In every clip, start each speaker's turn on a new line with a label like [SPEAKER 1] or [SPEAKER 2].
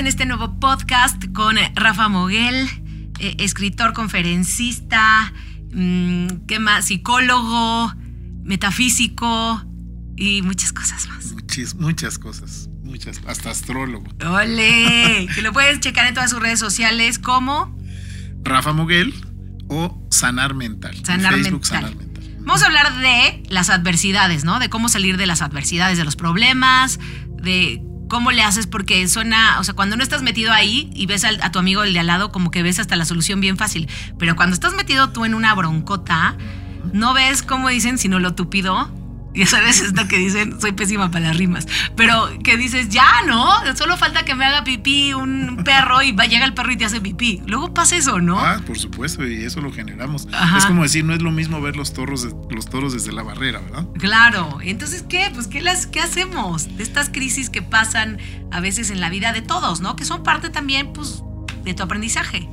[SPEAKER 1] En este nuevo podcast con Rafa Moguel, eh, escritor, conferencista, mm, ¿qué más? Psicólogo, metafísico y muchas cosas más.
[SPEAKER 2] Muchis- muchas cosas, muchas, hasta astrólogo.
[SPEAKER 1] ¡Ole! que lo puedes checar en todas sus redes sociales como
[SPEAKER 2] Rafa Moguel o Sanar Mental. En Facebook
[SPEAKER 1] Mental.
[SPEAKER 2] Sanar Mental.
[SPEAKER 1] Vamos a hablar de las adversidades, ¿no? De cómo salir de las adversidades, de los problemas, de cómo le haces, porque suena, o sea, cuando no estás metido ahí y ves a tu amigo el de al lado, como que ves hasta la solución bien fácil. Pero cuando estás metido tú en una broncota, no ves cómo dicen, sino lo tupido. Ya sabes esto que dicen, soy pésima para las rimas, pero que dices, ya, ¿no? Solo falta que me haga pipí un perro y va, llega el perro y te hace pipí. Luego pasa eso, ¿no?
[SPEAKER 2] Ah, por supuesto, y eso lo generamos.
[SPEAKER 1] Ajá.
[SPEAKER 2] Es como decir, no es lo mismo ver los toros, los toros desde la barrera, ¿verdad?
[SPEAKER 1] Claro, entonces ¿qué? Pues ¿qué, las, ¿qué hacemos de estas crisis que pasan a veces en la vida de todos, ¿no? Que son parte también, pues, de tu aprendizaje.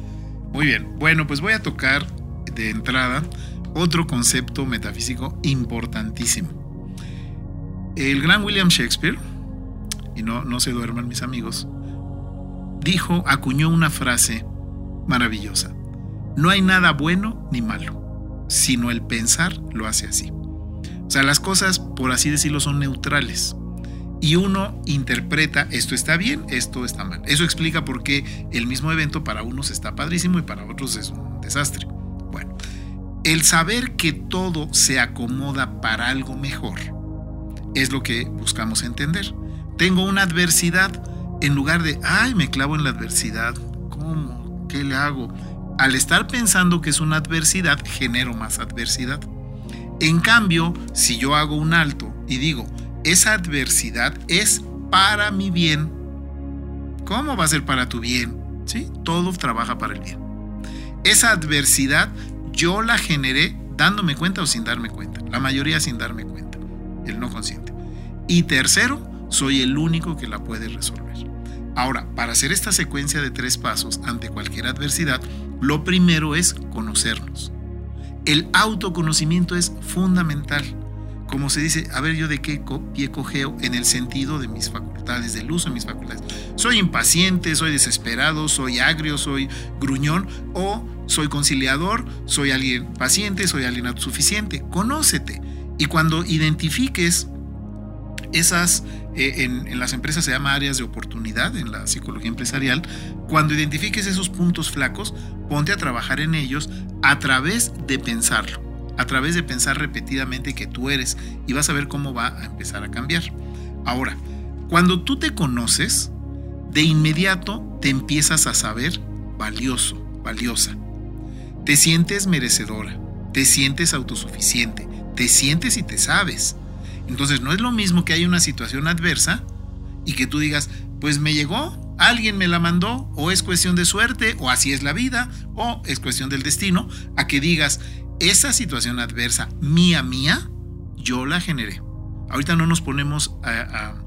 [SPEAKER 2] Muy bien, bueno, pues voy a tocar de entrada otro concepto metafísico importantísimo. El gran William Shakespeare, y no, se duerman mis amigos, dijo, acuñó una frase maravillosa. No hay nada bueno ni malo, sino el pensar lo hace así. O sea, las cosas, por así decirlo, son neutrales. Y uno interpreta, esto está bien, esto está mal. Eso explica por qué el mismo evento para unos está padrísimo y para otros es un desastre. Bueno, el saber que todo se acomoda para algo mejor es lo que buscamos entender. Tengo una adversidad, en lugar de, ay, me clavo en la adversidad, ¿cómo? ¿Qué le hago? Al estar pensando que es una adversidad, genero más adversidad. En cambio, si yo hago un alto y digo, esa adversidad es para mi bien, ¿cómo va a ser para tu bien? ¿Sí? Todo trabaja para el bien. Esa adversidad yo la generé dándome cuenta o sin darme cuenta. La mayoría sin darme cuenta. El no consciente. Y tercero, soy el único que la puede resolver. Ahora, para hacer esta secuencia de tres pasos ante cualquier adversidad, lo primero es conocernos. El autoconocimiento es fundamental. Como se dice, a ver yo de qué pie cojeo en el sentido de mis facultades, del uso de mis facultades. Soy impaciente, soy desesperado, soy agrio, soy gruñón o soy conciliador, soy alguien paciente, soy alguien autosuficiente. Conócete. Y cuando identifiques esas, eh, en, en las empresas se llama áreas de oportunidad, en la psicología empresarial, cuando identifiques esos puntos flacos, ponte a trabajar en ellos a través de pensarlo, a través de pensar repetidamente que tú eres y vas a ver cómo va a empezar a cambiar. Ahora, cuando tú te conoces, de inmediato te empiezas a saber valioso, valiosa. Te sientes merecedora, te sientes autosuficiente, te sientes y te sabes. Entonces no es lo mismo que hay una situación adversa y que tú digas, pues me llegó, alguien me la mandó, o es cuestión de suerte, o así es la vida, o es cuestión del destino, a que digas, esa situación adversa mía, mía, yo la generé. Ahorita no nos ponemos a, a-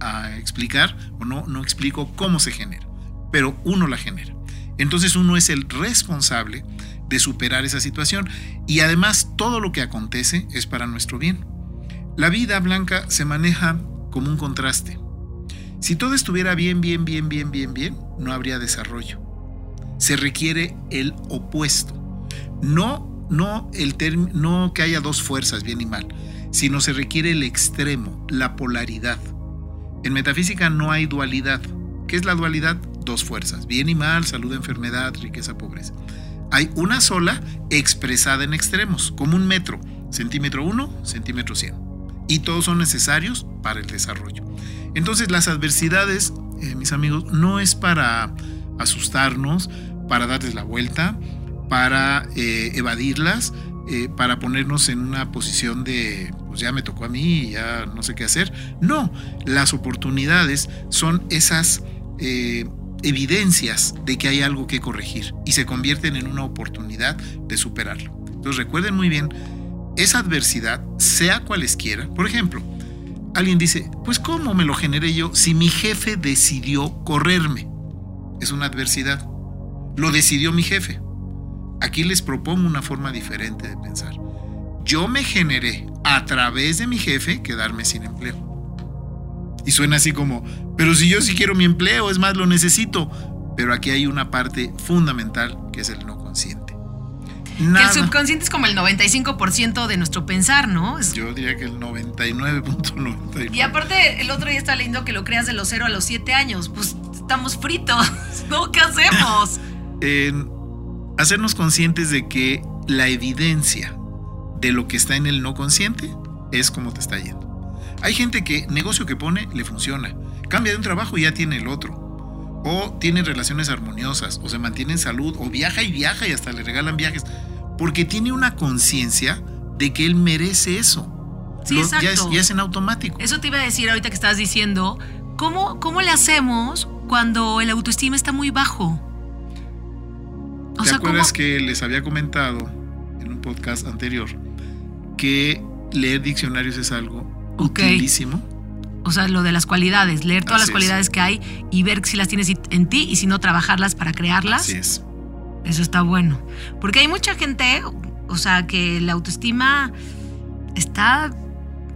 [SPEAKER 2] a explicar, o no, no explico cómo se genera, pero uno la genera. Entonces uno es el responsable de superar esa situación y además todo lo que acontece es para nuestro bien. La vida blanca se maneja como un contraste. Si todo estuviera bien, bien, bien, bien, bien, bien, no habría desarrollo. Se requiere el opuesto. No, no, el no que haya dos fuerzas, bien y mal, sino se requiere el extremo, la polaridad. En metafísica no hay dualidad. ¿Qué es la dualidad? Dos fuerzas, bien y mal, salud, enfermedad, riqueza, pobreza. Hay una sola expresada en extremos, como un metro, centímetro 1, centímetro 100. Y todos son necesarios para el desarrollo. Entonces las adversidades, eh, mis amigos, no es para asustarnos, para darles la vuelta, para eh, evadirlas, eh, para ponernos en una posición de, pues ya me tocó a mí, ya no sé qué hacer. No, las oportunidades son esas evidencias de que hay algo que corregir y se convierten en una oportunidad de superarlo. Entonces recuerden muy bien, esa adversidad, sea cualesquiera, por ejemplo, alguien dice, pues ¿cómo me lo generé yo si mi jefe decidió correrme? Es una adversidad. Lo decidió mi jefe. Aquí les propongo una forma diferente de pensar. Yo me generé a través de mi jefe quedarme sin empleo. Y suena así como, pero si yo sí quiero mi empleo, es más, lo necesito. Pero aquí hay una parte fundamental que es el no consciente.
[SPEAKER 1] Que el subconsciente es como el 95% de nuestro pensar, ¿no?
[SPEAKER 2] Yo diría que el 99.99.
[SPEAKER 1] Y aparte, el otro día está lindo que lo creas de los 0 a los 7 años. Pues estamos fritos, ¿no? ¿Qué hacemos?
[SPEAKER 2] en, hacernos conscientes de que la evidencia de lo que está en el no consciente es como te está yendo. Hay gente que negocio que pone le funciona, cambia de un trabajo y ya tiene el otro. O tiene relaciones armoniosas, o se mantiene en salud, o viaja y viaja y hasta le regalan viajes, porque tiene una conciencia de que él merece eso.
[SPEAKER 1] Sí, exacto.
[SPEAKER 2] Ya es, en automático.
[SPEAKER 1] Eso te iba a decir ahorita que estabas diciendo, ¿cómo, cómo le hacemos cuando el autoestima está muy bajo?
[SPEAKER 2] ¿Te acuerdas que les había comentado en un podcast anterior que leer diccionarios es algo utilísimo?
[SPEAKER 1] O sea, lo de las cualidades, leer todas las cualidades que hay y ver si las tienes en ti y si no trabajarlas para crearlas.
[SPEAKER 2] Así es.
[SPEAKER 1] Eso está bueno. Porque hay mucha gente, o sea, que la autoestima está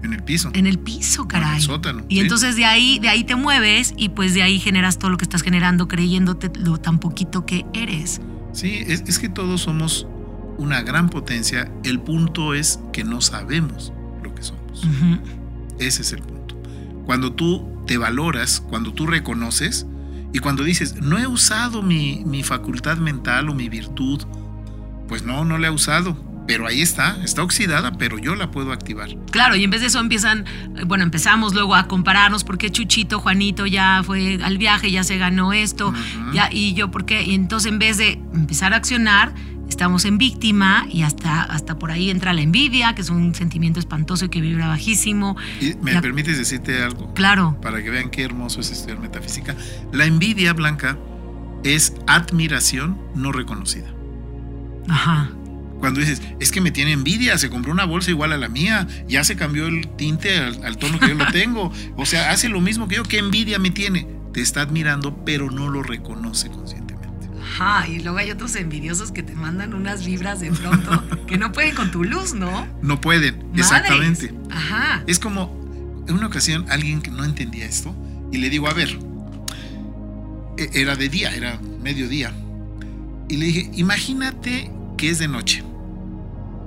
[SPEAKER 2] en el piso.
[SPEAKER 1] En el piso, caray. En
[SPEAKER 2] el sótano.
[SPEAKER 1] Y entonces de ahí, de ahí te mueves y pues de ahí generas todo lo que estás generando creyéndote lo tan poquito que eres.
[SPEAKER 2] Sí, es, que todos somos una gran potencia. El punto es que no sabemos lo que somos. Ese es el punto. Cuando tú te valoras, cuando tú reconoces y cuando dices, no he usado mi, mi facultad mental o mi virtud, pues no, no la he usado pero ahí está, está oxidada, pero yo la puedo activar.
[SPEAKER 1] Claro, y en vez de eso empiezan, bueno, empezamos luego a compararnos porque Chuchito, Juanito ya fue al viaje, ya se ganó esto, ya y yo porque y entonces en vez de empezar a accionar, estamos en víctima y hasta, hasta por ahí entra la envidia, que es un sentimiento espantoso y que vibra bajísimo.
[SPEAKER 2] ¿Y ¿Me permites decirte algo?
[SPEAKER 1] Claro.
[SPEAKER 2] Para que vean qué hermoso es estudiar metafísica. La envidia blanca es admiración no reconocida.
[SPEAKER 1] Ajá.
[SPEAKER 2] Cuando dices, es que me tiene envidia, se compró una bolsa igual a la mía, ya se cambió el tinte al, tono que yo lo tengo. O sea, hace lo mismo que yo, ¿qué envidia me tiene? Te está admirando, pero no lo reconoce conscientemente.
[SPEAKER 1] Ajá, y luego hay otros envidiosos que te mandan unas vibras de pronto que no pueden con tu luz, ¿no?
[SPEAKER 2] No pueden, exactamente.
[SPEAKER 1] Ajá.
[SPEAKER 2] Es como, en una ocasión, alguien que no entendía esto, y le digo, a ver, e, era de día, era mediodía. Y le dije, imagínate que es de noche.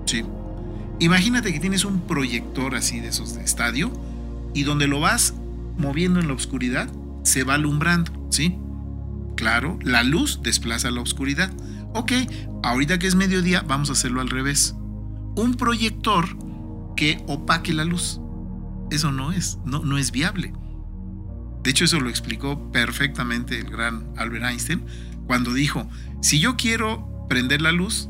[SPEAKER 2] Sí. Imagínate que tienes un proyector así de esos de estadio y donde lo vas moviendo en la oscuridad se va alumbrando, ¿sí? Claro, la luz desplaza la oscuridad. Ok, ahorita que es mediodía vamos a hacerlo al revés. Un proyector que opaque la luz. Eso no es, no, no es viable. De hecho, eso lo explicó perfectamente el gran Albert Einstein cuando dijo, si yo quiero prender la luz,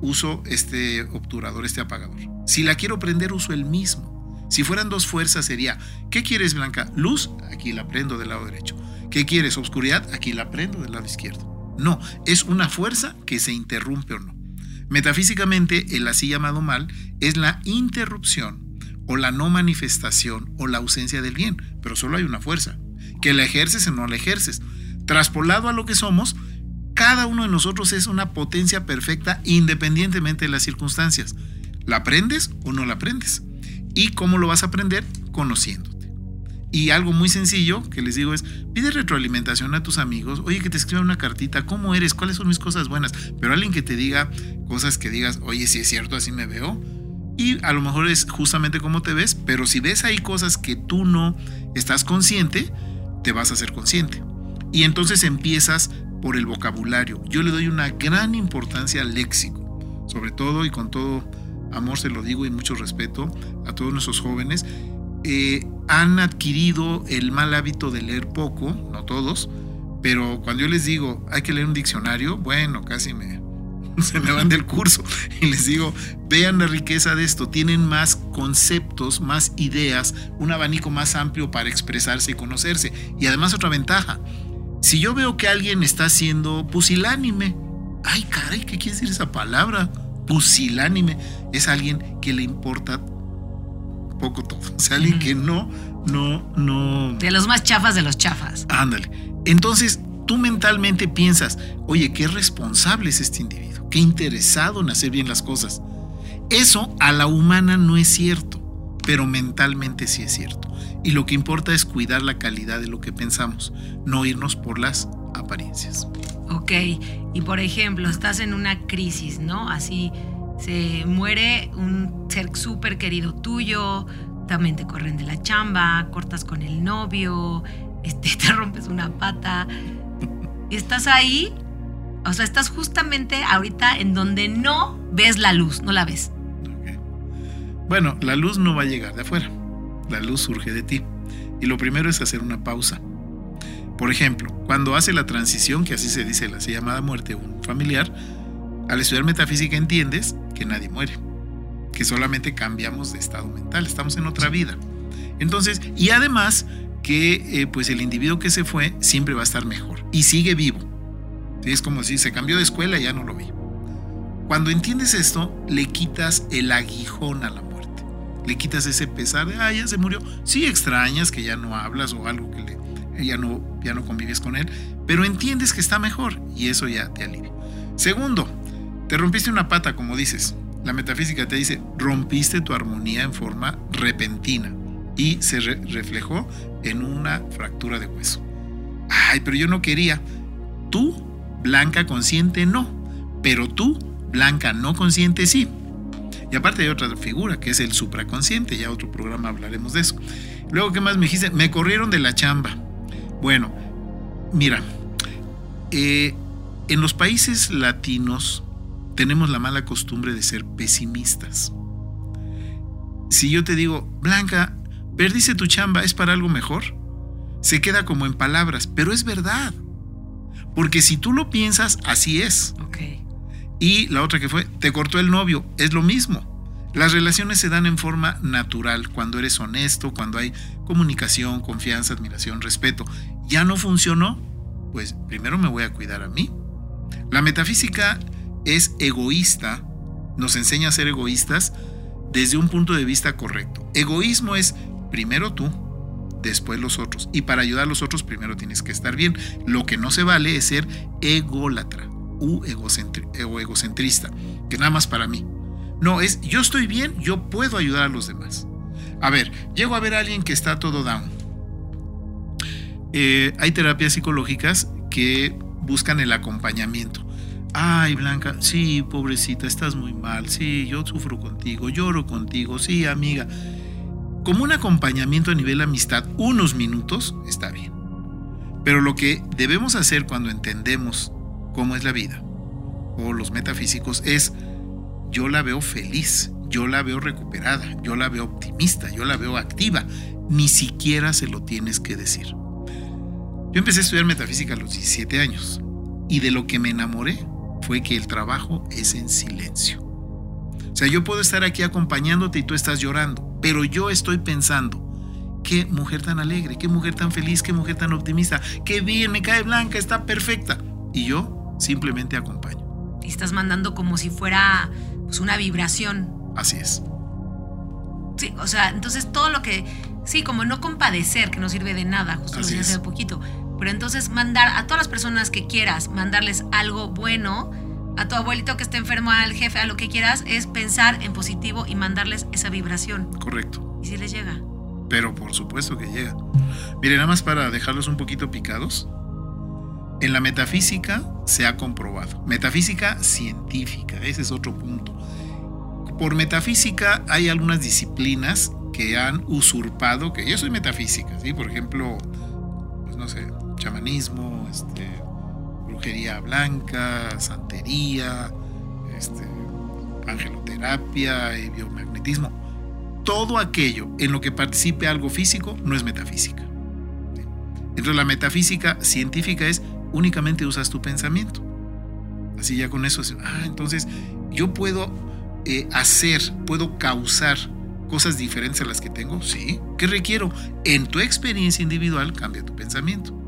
[SPEAKER 2] uso este obturador, este apagador. Si la quiero prender, uso el mismo. Si fueran dos fuerzas sería, ¿qué quieres Blanca? Luz, aquí la prendo del lado derecho. ¿Qué quieres? Obscuridad, aquí la prendo del lado izquierdo. No, es una fuerza que se interrumpe o no. Metafísicamente, el así llamado mal es la interrupción o la no manifestación o la ausencia del bien, pero solo hay una fuerza, que la ejerces o no la ejerces. Traspolado a lo que somos, cada uno de nosotros es una potencia perfecta independientemente de las circunstancias. ¿La aprendes o no la aprendes? ¿Y cómo lo vas a aprender? Conociéndote. Y algo muy sencillo que les digo es, pide retroalimentación a tus amigos, oye, que te escriban una cartita, ¿cómo eres? ¿Cuáles son mis cosas buenas? Pero alguien que te diga cosas que digas, oye, si es cierto, así me veo. Y a lo mejor es justamente como te ves, pero si ves ahí cosas que tú no estás consciente, te vas a ser consciente. Y entonces empiezas por el vocabulario. Yo le doy una gran importancia al léxico, sobre todo y con todo amor se lo digo y mucho respeto a todos nuestros jóvenes. Eh, han adquirido el mal hábito de leer poco, no todos, pero cuando yo les digo hay que leer un diccionario, bueno, casi me, se me van del curso. Y les digo, vean la riqueza de esto, tienen más conceptos, más ideas, un abanico más amplio para expresarse y conocerse. Y además otra ventaja, si yo veo que alguien está siendo pusilánime, ay caray, ¿qué quiere decir esa palabra? Pusilánime es alguien que le importa poco todo. O sea, alguien que no, no, no.
[SPEAKER 1] De los más chafas de los chafas.
[SPEAKER 2] Ándale. Entonces, tú mentalmente piensas, oye, qué responsable es este individuo, qué interesado en hacer bien las cosas. Eso a la humana no es cierto, pero mentalmente sí es cierto. Y lo que importa es cuidar la calidad de lo que pensamos, no irnos por las apariencias.
[SPEAKER 1] Ok, y por ejemplo, estás en una crisis, ¿no? Así se muere un ser súper querido tuyo, también te corren de la chamba, cortas con el novio, este, te rompes una pata. Estás ahí, o sea, estás justamente ahorita en donde no ves la luz, no la ves.
[SPEAKER 2] Bueno, la luz no va a llegar de afuera, la luz surge de ti. Y lo primero es hacer una pausa. Por ejemplo, cuando hace la transición, que así se dice la llamada muerte un familiar, al estudiar metafísica entiendes que nadie muere, que solamente cambiamos de estado mental, estamos en otra vida. Entonces, y además que eh, pues el individuo que se fue siempre va a estar mejor y sigue vivo. Es como si se cambió de escuela y ya no lo vi. Cuando entiendes esto, le quitas el aguijón a la muerte. Le quitas ese pesar de, ah, ya se murió. Sí extrañas que ya no hablas o algo que le, ya, no, ya no convives con él, pero entiendes que está mejor y eso ya te alivia. Segundo, te rompiste una pata, como dices. La metafísica te dice, rompiste tu armonía en forma repentina y se reflejó en una fractura de hueso. Ay, pero yo no quería. Tú, blanca consciente, no. Pero tú, blanca no consciente, sí. Y aparte hay otra figura, que es el supraconsciente. Ya otro programa hablaremos de eso. Luego, ¿qué más me dijiste? Me corrieron de la chamba. Bueno, mira, eh, en los países latinos tenemos la mala costumbre de ser pesimistas. Si yo te digo, Blanca, perdiste tu chamba, ¿es para algo mejor? Se queda como en palabras, pero es verdad. Porque si tú lo piensas, así es. Y la otra que fue, te cortó el novio, es lo mismo. Las relaciones se dan en forma natural, cuando eres honesto, cuando hay comunicación, confianza, admiración, respeto. ¿Ya no funcionó? Pues primero me voy a cuidar a mí. La metafísica es egoísta, nos enseña a ser egoístas desde un punto de vista correcto. Egoísmo es primero tú, después los otros. Y para ayudar a los otros, primero tienes que estar bien. Lo que no se vale es ser ególatra u egocentrista, que nada más para mí. No, es yo estoy bien, yo puedo ayudar a los demás. A ver, llego a ver a alguien que está todo down. Eh, hay terapias psicológicas que buscan el acompañamiento. Ay, Blanca, sí, pobrecita, estás muy mal. Sí, yo sufro contigo, lloro contigo. Sí, amiga. Como un acompañamiento a nivel amistad, unos minutos está bien. Pero lo que debemos hacer cuando entendemos cómo es la vida o los metafísicos es, yo la veo feliz, yo la veo recuperada, yo la veo optimista, yo la veo activa. Ni siquiera se lo tienes que decir. Yo empecé a estudiar metafísica a los 17 años y de lo que me enamoré fue que el trabajo es en silencio. O sea, yo puedo estar aquí acompañándote y tú estás llorando, pero yo estoy pensando, qué mujer tan alegre, qué mujer tan feliz, qué mujer tan optimista, qué bien, me cae blanca, está perfecta. Y yo simplemente acompaño.
[SPEAKER 1] Y estás mandando como si fuera pues, una vibración.
[SPEAKER 2] Así es.
[SPEAKER 1] Sí, o sea, entonces todo lo que, sí, como no compadecer, que no sirve de nada, justo lo dije hace poquito pero entonces mandar a todas las personas que quieras, mandarles algo bueno, a tu abuelito que esté enfermo, al jefe, a lo que quieras, es pensar en positivo y mandarles esa vibración.
[SPEAKER 2] Correcto.
[SPEAKER 1] ¿Y si les llega?
[SPEAKER 2] Pero por supuesto que llega. Miren, nada más para dejarlos un poquito picados. En la metafísica se ha comprobado. Metafísica científica, ese es otro punto. Por metafísica hay algunas disciplinas que han usurpado, que yo soy metafísica, ¿sí? Por ejemplo, pues no sé, chamanismo, este, brujería blanca, santería, este, angeloterapia y biomagnetismo. Todo aquello en lo que participe algo físico no es metafísica. Entonces la metafísica científica es únicamente usas tu pensamiento. Así ya con eso, ah, entonces yo puedo eh, hacer, puedo causar cosas diferentes a las que tengo, sí. ¿Qué requiero? En tu experiencia individual cambia tu pensamiento.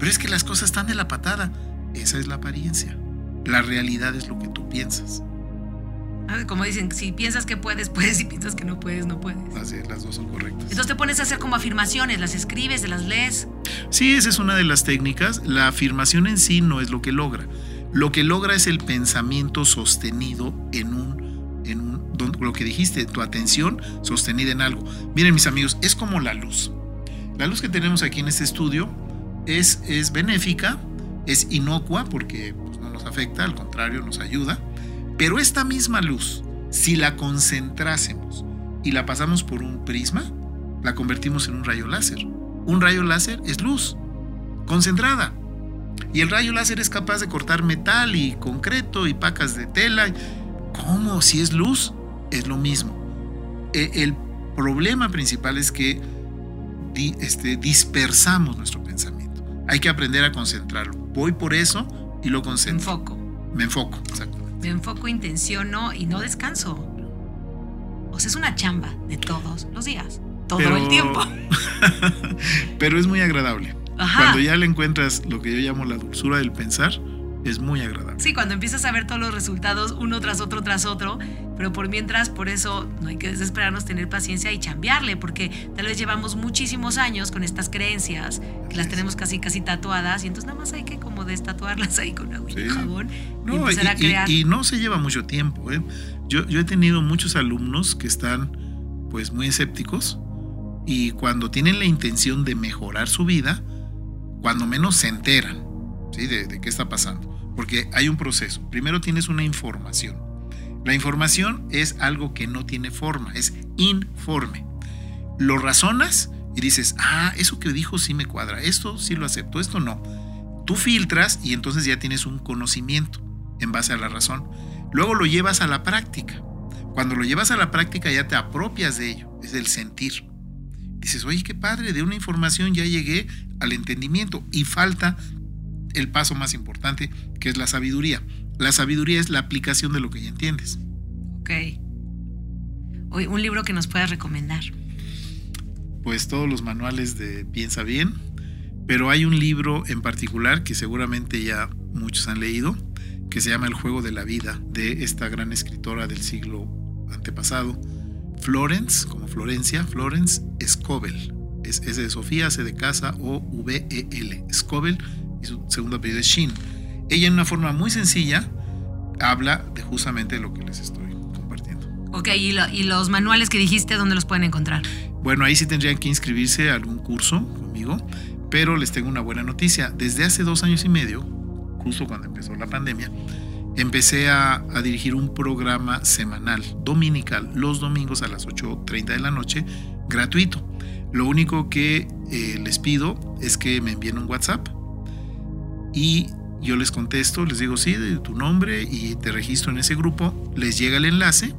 [SPEAKER 2] Pero es que las cosas están de la patada. Esa es la apariencia. La realidad es lo que tú piensas.
[SPEAKER 1] Ah, como dicen, si piensas que puedes, puedes, si piensas que no puedes, no puedes.
[SPEAKER 2] Así las dos son correctas.
[SPEAKER 1] Entonces te pones a hacer como afirmaciones, las escribes, las lees.
[SPEAKER 2] Sí, esa es una de las técnicas. La afirmación en sí no es lo que logra. Lo que logra es el pensamiento sostenido en un, en un lo que dijiste, tu atención sostenida en algo. Miren mis amigos, es como la luz. La luz que tenemos aquí en este estudio es, es benéfica, es inocua porque pues, no nos afecta, al contrario, nos ayuda. Pero esta misma luz, si la concentrásemos y la pasamos por un prisma, la convertimos en un rayo láser. Un rayo láser es luz, concentrada. Y el rayo láser es capaz de cortar metal y concreto y pacas de tela. ¿Cómo? Si es luz, es lo mismo. E, el problema principal es que este, dispersamos nuestro pensamiento. Hay que aprender a concentrarlo. Voy por eso y lo concentro.
[SPEAKER 1] Me enfoco.
[SPEAKER 2] Me enfoco, exactamente.
[SPEAKER 1] Me enfoco, intenciono y no descanso. O sea, es una chamba de todos los días, todo el tiempo.
[SPEAKER 2] pero es muy agradable. Cuando ya le encuentras lo que yo llamo la dulzura del pensar, es muy agradable.
[SPEAKER 1] Sí, cuando empiezas a ver todos los resultados uno tras otro tras otro, pero por mientras, por eso no hay que desesperarnos, tener paciencia y cambiarle, porque tal vez llevamos muchísimos años con estas creencias, que las tenemos casi casi tatuadas, y entonces nada más hay que como destatuarlas ahí con agua y jabón y empezar a crear.
[SPEAKER 2] Y, no se lleva mucho tiempo. ¿eh? Yo, yo he tenido muchos alumnos que están pues muy escépticos y cuando tienen la intención de mejorar su vida, cuando menos se enteran ¿sí? de, de qué está pasando. Porque hay un proceso. Primero tienes una información la información es algo que no tiene forma, es informe. Lo razonas y dices, ah, eso que dijo sí me cuadra, esto sí lo acepto, esto no. Tú filtras y entonces ya tienes un conocimiento en base a la razón. Luego lo llevas a la práctica. Cuando lo llevas a la práctica ya te apropias de ello, es el sentir. Dices, oye, qué padre, de una información ya llegué al entendimiento y falta el paso más importante, que es la sabiduría. La sabiduría es la aplicación de lo que ya entiendes.
[SPEAKER 1] Ok. Un libro que nos puedas recomendar.
[SPEAKER 2] Pues todos los manuales de Piensa Bien, pero hay un libro en particular que seguramente ya muchos han leído, que se llama El juego de la vida, de esta gran escritora del siglo antepasado, Florence, como Florencia, Florence Scovel. Es, es de Sofía, C de casa, O V E L. Scovel y su segundo apellido es Shin ella en una forma muy sencilla habla de justamente lo que les estoy compartiendo.
[SPEAKER 1] Ok, ¿y, los manuales que dijiste, dónde los pueden encontrar?
[SPEAKER 2] Bueno, ahí sí tendrían que inscribirse a algún curso conmigo, pero les tengo una buena noticia. Desde hace dos años y medio, justo cuando empezó la pandemia, empecé a, dirigir un programa semanal, dominical, los domingos a las 8.30 de la noche, gratuito. Lo único que eh, les pido es que me envíen un WhatsApp y yo les contesto, les digo sí, de tu nombre y te registro en ese grupo, les llega el enlace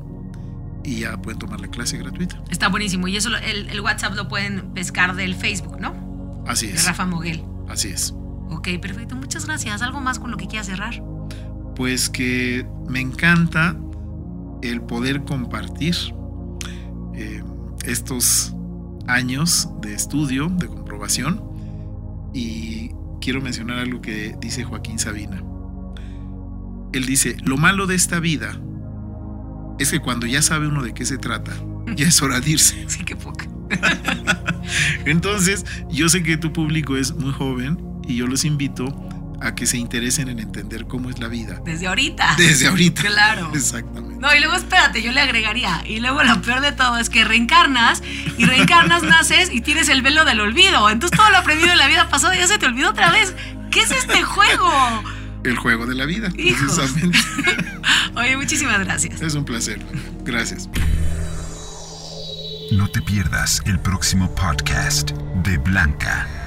[SPEAKER 2] y ya pueden tomar la clase gratuita.
[SPEAKER 1] Está buenísimo. Y eso el, WhatsApp lo pueden pescar del Facebook, ¿no?
[SPEAKER 2] Así es.
[SPEAKER 1] De Rafa Moguel.
[SPEAKER 2] Así es.
[SPEAKER 1] Ok, perfecto. Muchas gracias. ¿Algo más con lo que quieras cerrar?
[SPEAKER 2] Pues que me encanta el poder compartir eh, estos años de estudio, de comprobación y quiero mencionar algo que dice Joaquín Sabina. Él dice, lo malo de esta vida es que cuando ya sabe uno de qué se trata, ya es hora de irse.
[SPEAKER 1] Sí, qué poca.
[SPEAKER 2] Entonces, yo sé que tu público es muy joven y yo los invito a que se interesen en entender cómo es la vida.
[SPEAKER 1] Desde ahorita.
[SPEAKER 2] Desde ahorita.
[SPEAKER 1] Claro.
[SPEAKER 2] Exactamente.
[SPEAKER 1] No, y luego espérate, yo le agregaría. Y luego lo peor de todo es que reencarnas y reencarnas, naces y tienes el velo del olvido. Entonces todo lo aprendido en la vida pasada ya se te olvidó otra vez. ¿Qué es este juego?
[SPEAKER 2] El juego de la vida, precisamente.
[SPEAKER 1] Oye, muchísimas gracias.
[SPEAKER 2] Es un placer. Gracias.
[SPEAKER 3] No te pierdas el próximo podcast de Blanca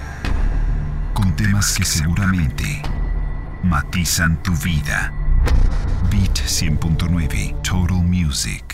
[SPEAKER 3] temas que seguramente matizan tu vida. Beat 100.9 Total Music.